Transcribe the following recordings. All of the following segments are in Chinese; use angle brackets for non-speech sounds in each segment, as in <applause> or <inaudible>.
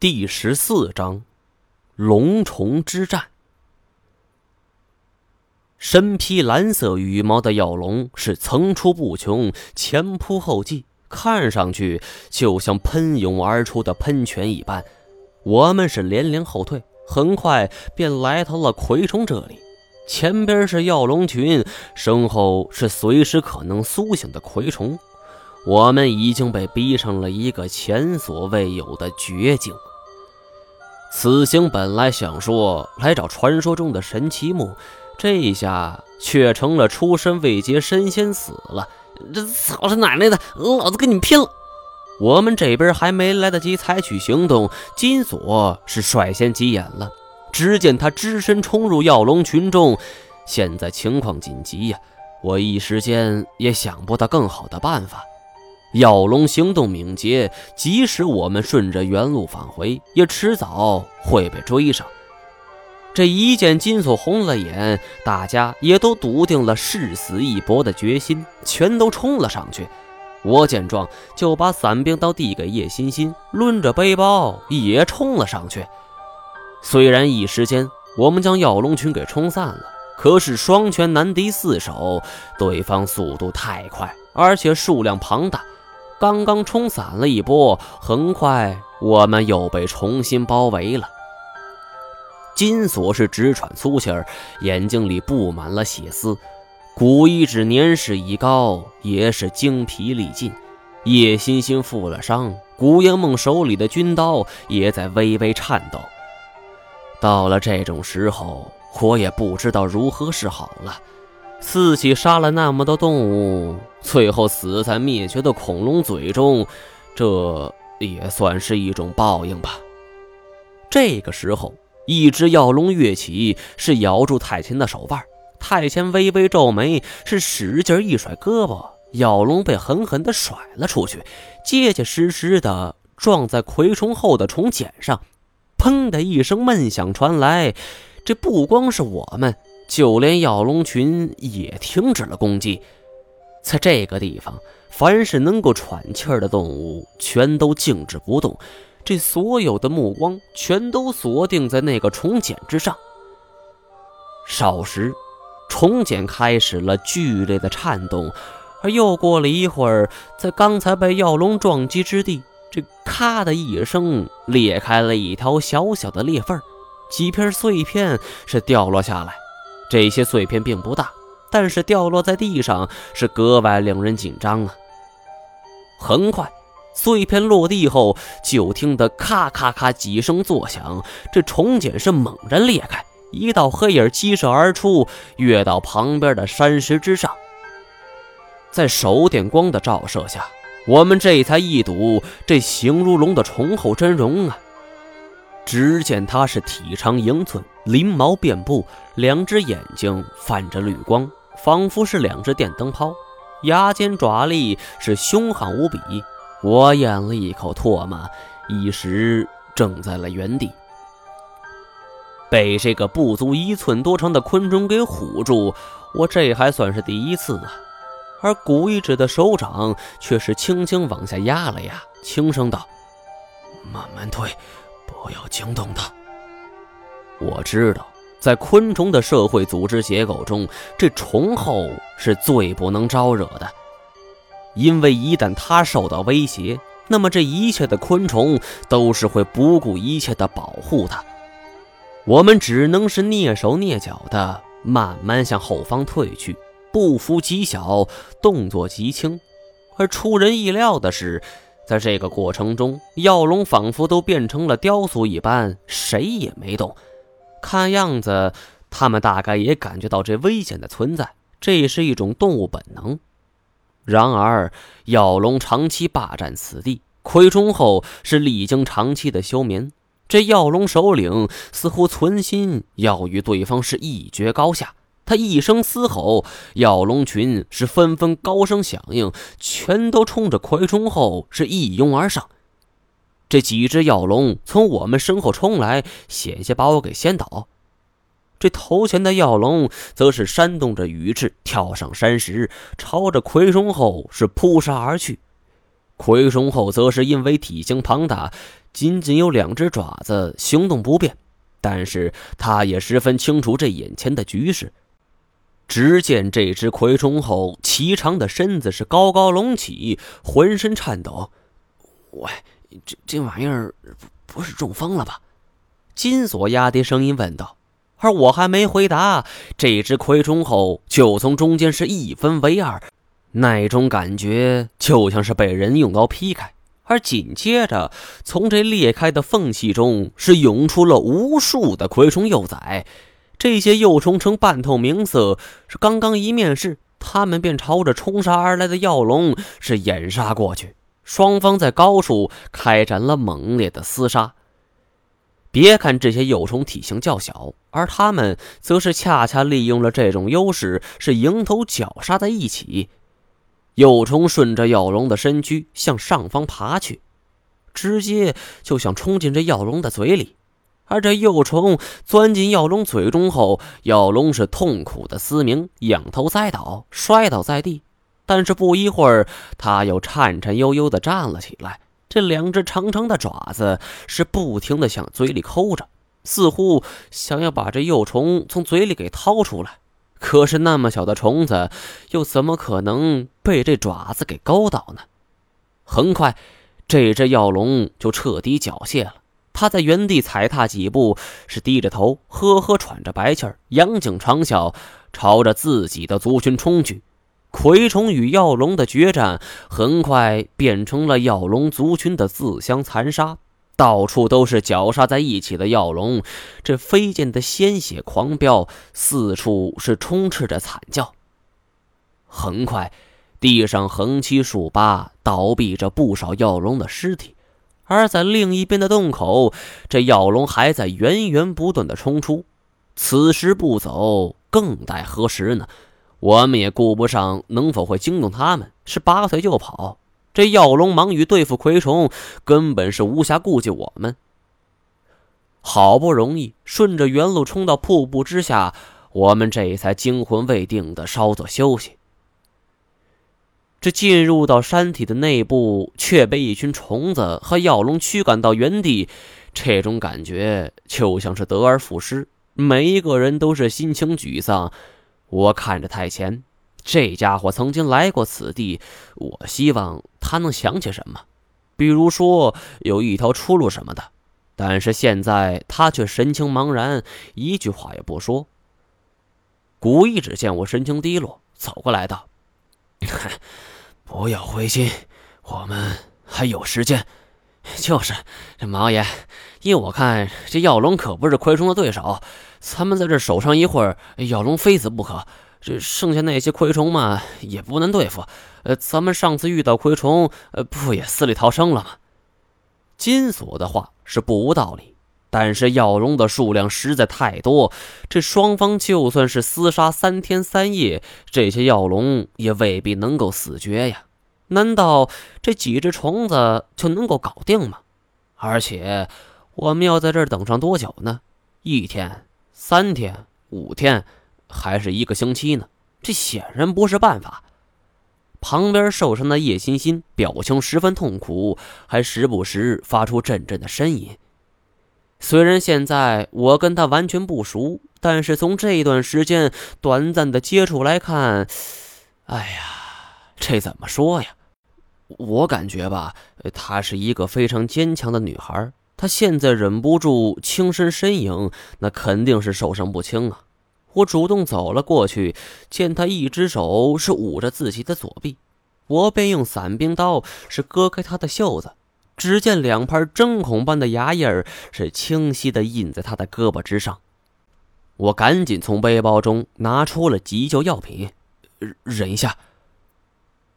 第十四章，龙虫之战。身披蓝色羽毛的药龙是层出不穷，前仆后继，看上去就像喷涌而出的喷泉一般。我们是连连后退，很快便来到了蛔虫这里。前边是药龙群，身后是随时可能苏醒的蛔虫。我们已经被逼上了一个前所未有的绝境。此行本来想说来找传说中的神奇木，这一下却成了出身未捷身先死了。这操他奶奶的，老子跟你们拼了！我们这边还没来得及采取行动，金锁是率先急眼了。只见他只身冲入药龙群众，现在情况紧急呀！我一时间也想不到更好的办法。药龙行动敏捷，即使我们顺着原路返回，也迟早会被追上。这一见金锁红了眼，大家也都笃定了誓死一搏的决心，全都冲了上去。我见状，就把伞兵刀递给叶欣欣，抡着背包也冲了上去。虽然一时间我们将药龙群给冲散了，可是双拳难敌四手，对方速度太快，而且数量庞大。刚刚冲散了一波，很快我们又被重新包围了。金锁是直喘粗气儿，眼睛里布满了血丝。古一指年事已高，也是精疲力尽。叶欣欣负了伤，古烟梦手里的军刀也在微微颤抖。到了这种时候，我也不知道如何是好了。自己杀了那么多动物，最后死在灭绝的恐龙嘴中，这也算是一种报应吧。这个时候，一只药龙跃起，是咬住太谦的手腕。太谦微微皱眉，是使劲一甩胳膊，药龙被狠狠地甩了出去，结结实实的撞在蛔虫后的虫茧上。砰的一声闷响传来，这不光是我们。就连药龙群也停止了攻击，在这个地方，凡是能够喘气儿的动物全都静止不动，这所有的目光全都锁定在那个虫茧之上。少时，虫茧开始了剧烈的颤动，而又过了一会儿，在刚才被药龙撞击之地，这咔的一声裂开了一条小小的裂缝，几片碎片是掉落下来。这些碎片并不大，但是掉落在地上是格外令人紧张啊！很快，碎片落地后，就听得咔咔咔几声作响，这虫茧是猛然裂开，一道黑影激射而出，跃到旁边的山石之上。在手电光的照射下，我们这才一睹这形如龙的虫后真容啊！只见它是体长英寸，鳞毛遍布，两只眼睛泛着绿光，仿佛是两只电灯泡。牙尖爪利，是凶悍无比。我咽了一口唾沫，一时怔在了原地。被这个不足一寸多长的昆虫给唬住，我这还算是第一次啊。而古一指的手掌却是轻轻往下压了压，轻声道：“慢慢退。”不要惊动它。我知道，在昆虫的社会组织结构中，这虫后是最不能招惹的，因为一旦它受到威胁，那么这一切的昆虫都是会不顾一切的保护它。我们只能是蹑手蹑脚的慢慢向后方退去，步幅极小，动作极轻。而出人意料的是。在这个过程中，药龙仿佛都变成了雕塑一般，谁也没动。看样子，他们大概也感觉到这危险的存在，这是一种动物本能。然而，药龙长期霸占此地，蛔虫后是历经长期的休眠，这药龙首领似乎存心要与对方是一决高下。他一声嘶吼，药龙群是纷纷高声响应，全都冲着葵虫后是一拥而上。这几只药龙从我们身后冲来，险些把我给掀倒。这头前的药龙则是扇动着羽翅，跳上山石，朝着葵虫后是扑杀而去。葵虫后则是因为体型庞大，仅仅有两只爪子，行动不便。但是他也十分清楚这眼前的局势。只见这只葵虫后颀长的身子是高高隆起，浑身颤抖。喂，这这玩意儿不是中风了吧？金锁压低声音问道。而我还没回答，这只葵虫后就从中间是一分为二。那种感觉就像是被人用刀劈开，而紧接着，从这裂开的缝隙中是涌出了无数的蛔虫幼崽。这些幼虫呈半透明色，是刚刚一面世，它们便朝着冲杀而来的药龙是掩杀过去。双方在高处开展了猛烈的厮杀。别看这些幼虫体型较小，而它们则是恰恰利用了这种优势，是迎头绞杀在一起。幼虫顺着药龙的身躯向上方爬去，直接就想冲进这药龙的嘴里。而这幼虫钻进药龙嘴中后，药龙是痛苦的嘶鸣，仰头栽倒，摔倒在地。但是不一会儿，它又颤颤悠悠地站了起来，这两只长长的爪子是不停地向嘴里抠着，似乎想要把这幼虫从嘴里给掏出来。可是那么小的虫子，又怎么可能被这爪子给勾倒呢？很快，这只药龙就彻底缴械了。他在原地踩踏几步，是低着头，呵呵喘着白气儿，仰颈长啸，朝着自己的族群冲去。蛔虫与药龙的决战，很快变成了药龙族群的自相残杀。到处都是绞杀在一起的药龙，这飞溅的鲜血狂飙，四处是充斥着惨叫。很快，地上横七竖八倒闭着不少药龙的尸体，而在另一边的洞口，这药龙还在源源不断的冲出。此时不走，更待何时呢？我们也顾不上能否会惊动他们，是拔腿就跑。这药龙忙于对付蛔虫，根本是无暇顾及我们。好不容易顺着原路冲到瀑布之下，我们这才惊魂未定的稍作休息。这进入到山体的内部，却被一群虫子和药龙驱赶到原地，这种感觉就像是得而复失，每一个人都是心情沮丧。我看着太前。这家伙曾经来过此地，我希望他能想起什么，比如说有一条出路什么的。但是现在他却神情茫然，一句话也不说。古一只见我神情低落，走过来道：“ <laughs> 不要灰心，我们还有时间。就是这毛爷，依我看，这药龙可不是蛔虫的对手，咱们在这守上一会儿，药龙非死不可。”这剩下那些蛔虫嘛，也不难对付。呃，咱们上次遇到蛔虫，呃，不也死里逃生了吗？金锁的话是不无道理，但是药龙的数量实在太多，这双方就算是厮杀三天三夜，这些药龙也未必能够死绝呀。难道这几只虫子就能够搞定吗？而且我们要在这儿等上多久呢？一天、三天、五天？还是一个星期呢，这显然不是办法。旁边受伤的叶欣欣表情十分痛苦，还时不时发出阵阵的呻吟。虽然现在我跟他完全不熟，但是从这段时间短暂的接触来看，哎呀，这怎么说呀？我感觉吧，她是一个非常坚强的女孩。她现在忍不住轻身呻吟，那肯定是受伤不轻啊。我主动走了过去，见她一只手是捂着自己的左臂，我便用伞兵刀是割开她的袖子，只见两盘针孔般的牙印儿是清晰的印在他的胳膊之上。我赶紧从背包中拿出了急救药品，忍一下。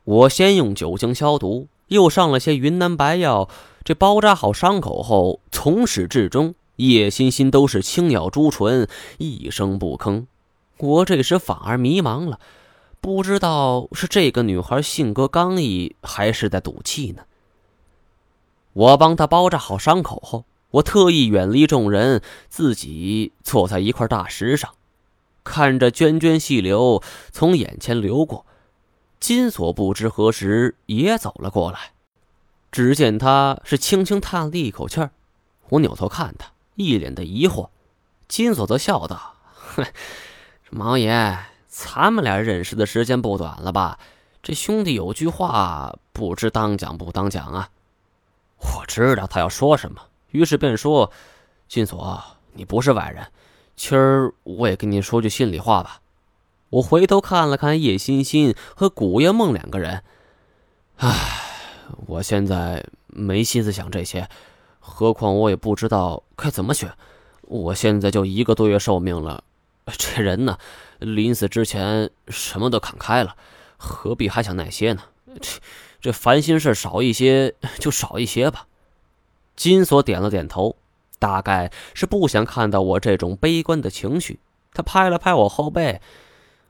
我先用酒精消毒，又上了些云南白药。这包扎好伤口后，从始至终。叶欣欣都是轻咬朱唇，一声不吭。我这时反而迷茫了，不知道是这个女孩性格刚毅，还是在赌气呢。我帮他包扎好伤口后，我特意远离众人，自己坐在一块大石上，看着涓涓细流从眼前流过。金锁不知何时也走了过来。只见他是轻轻叹了一口气儿。我扭头看他，一脸的疑惑。金锁则笑道：“哼，毛爷，咱们俩认识的时间不短了吧？这兄弟有句话，不知当讲不当讲啊？”我知道他要说什么，于是便说：“金锁，你不是外人，今儿我也跟你说句心里话吧。”我回头看了看叶欣欣和古月梦两个人，唉，我现在没心思想这些，何况我也不知道该怎么选。我现在就一个多月寿命了，这人呢，临死之前什么都看开了，何必还想那些呢？这这烦心事少一些就少一些吧。金锁点了点头，大概是不想看到我这种悲观的情绪。他拍了拍我后背。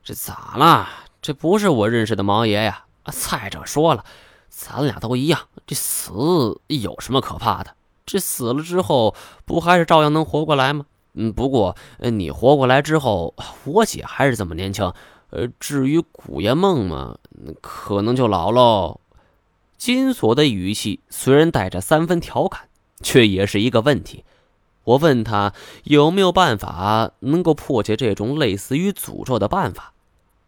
这咋了？这不是我认识的毛爷呀！啊再者说了，咱俩都一样，这死有什么可怕的？这死了之后，不还是照样能活过来吗？嗯，不过你活过来之后，我姐还是这么年轻。呃，至于古爷梦嘛，可能就老喽。金锁的语气虽然带着三分调侃，却也是一个问题。我问他有没有办法能够破解这种类似于诅咒的办法。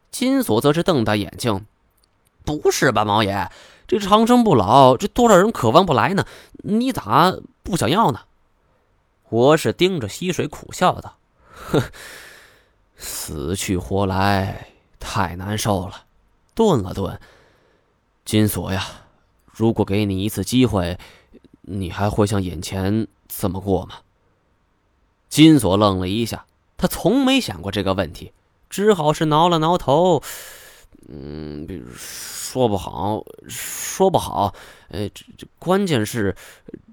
金锁则是瞪大眼睛：“不是吧，毛爷，这长生不老，这多少人渴望不来呢？你咋不想要呢？”我是盯着溪水苦笑道：“哼，死去活来太难受了。”顿了顿，金锁呀，如果给你一次机会，你还会像眼前这么过吗？金锁愣了一下，他从没想过这个问题。只好是挠了挠头，嗯，说不好，说不好。呃，这这关键是，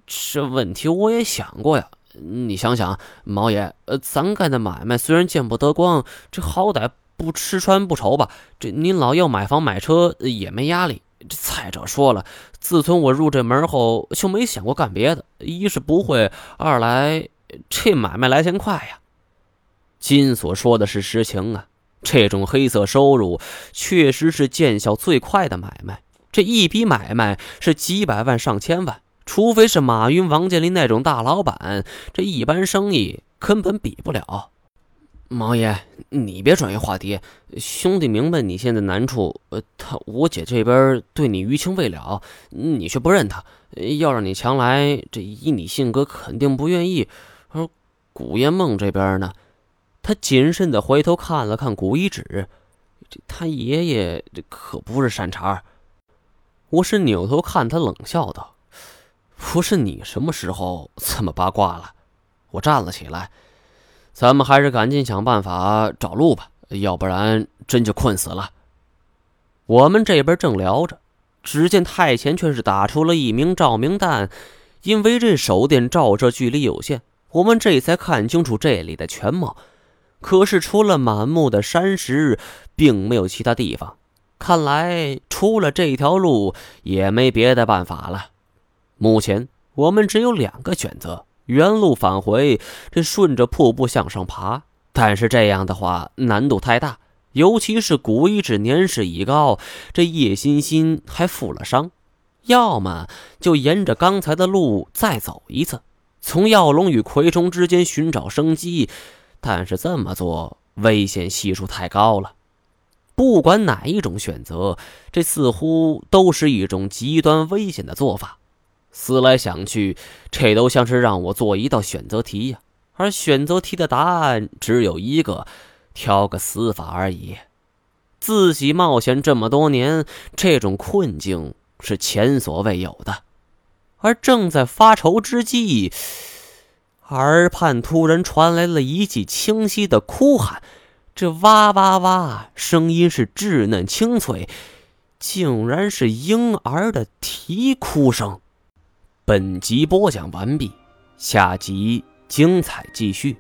这问题我也想过呀。你想想，毛爷，呃，咱干的买卖虽然见不得光，这好歹不吃穿不愁吧？这您老要买房买车也没压力。这再者说了，自从我入这门后，就没想过干别的。一是不会，二来这买卖来钱快呀。金所说的是实情啊。这种黑色收入确实是见效最快的买卖。这一笔买卖是几百万上千万，除非是马云、王健林那种大老板，这一般生意根本比不了。毛爷，你别转移话题。兄弟明白你现在难处，呃，他我姐这边对你余情未了，你却不认他，要让你强来，这以你性格肯定不愿意。而古烟梦这边呢？他谨慎的回头看了看古一指，这他爷爷这可不是善茬。我是扭头看他，冷笑道：“不是你什么时候这么八卦了？”我站了起来：“咱们还是赶紧想办法找路吧，要不然真就困死了。”我们这边正聊着，只见太前却是打出了一名照明弹，因为这手电照射距离有限，我们这才看清楚这里的全貌。可是，除了满目的山石，并没有其他地方。看来，除了这条路，也没别的办法了。目前，我们只有两个选择：原路返回，这顺着瀑布向上爬。但是这样的话，难度太大，尤其是古一指年事已高，这叶欣欣还负了伤。要么就沿着刚才的路再走一次，从药龙与葵虫之间寻找生机。但是这么做危险系数太高了，不管哪一种选择，这似乎都是一种极端危险的做法。思来想去，这都像是让我做一道选择题呀，而选择题的答案只有一个，挑个死法而已。自己冒险这么多年，这种困境是前所未有的，而正在发愁之际。耳畔突然传来了一记清晰的哭喊，这哇哇哇声音是稚嫩清脆，竟然是婴儿的啼哭声。本集播讲完毕，下集精彩继续。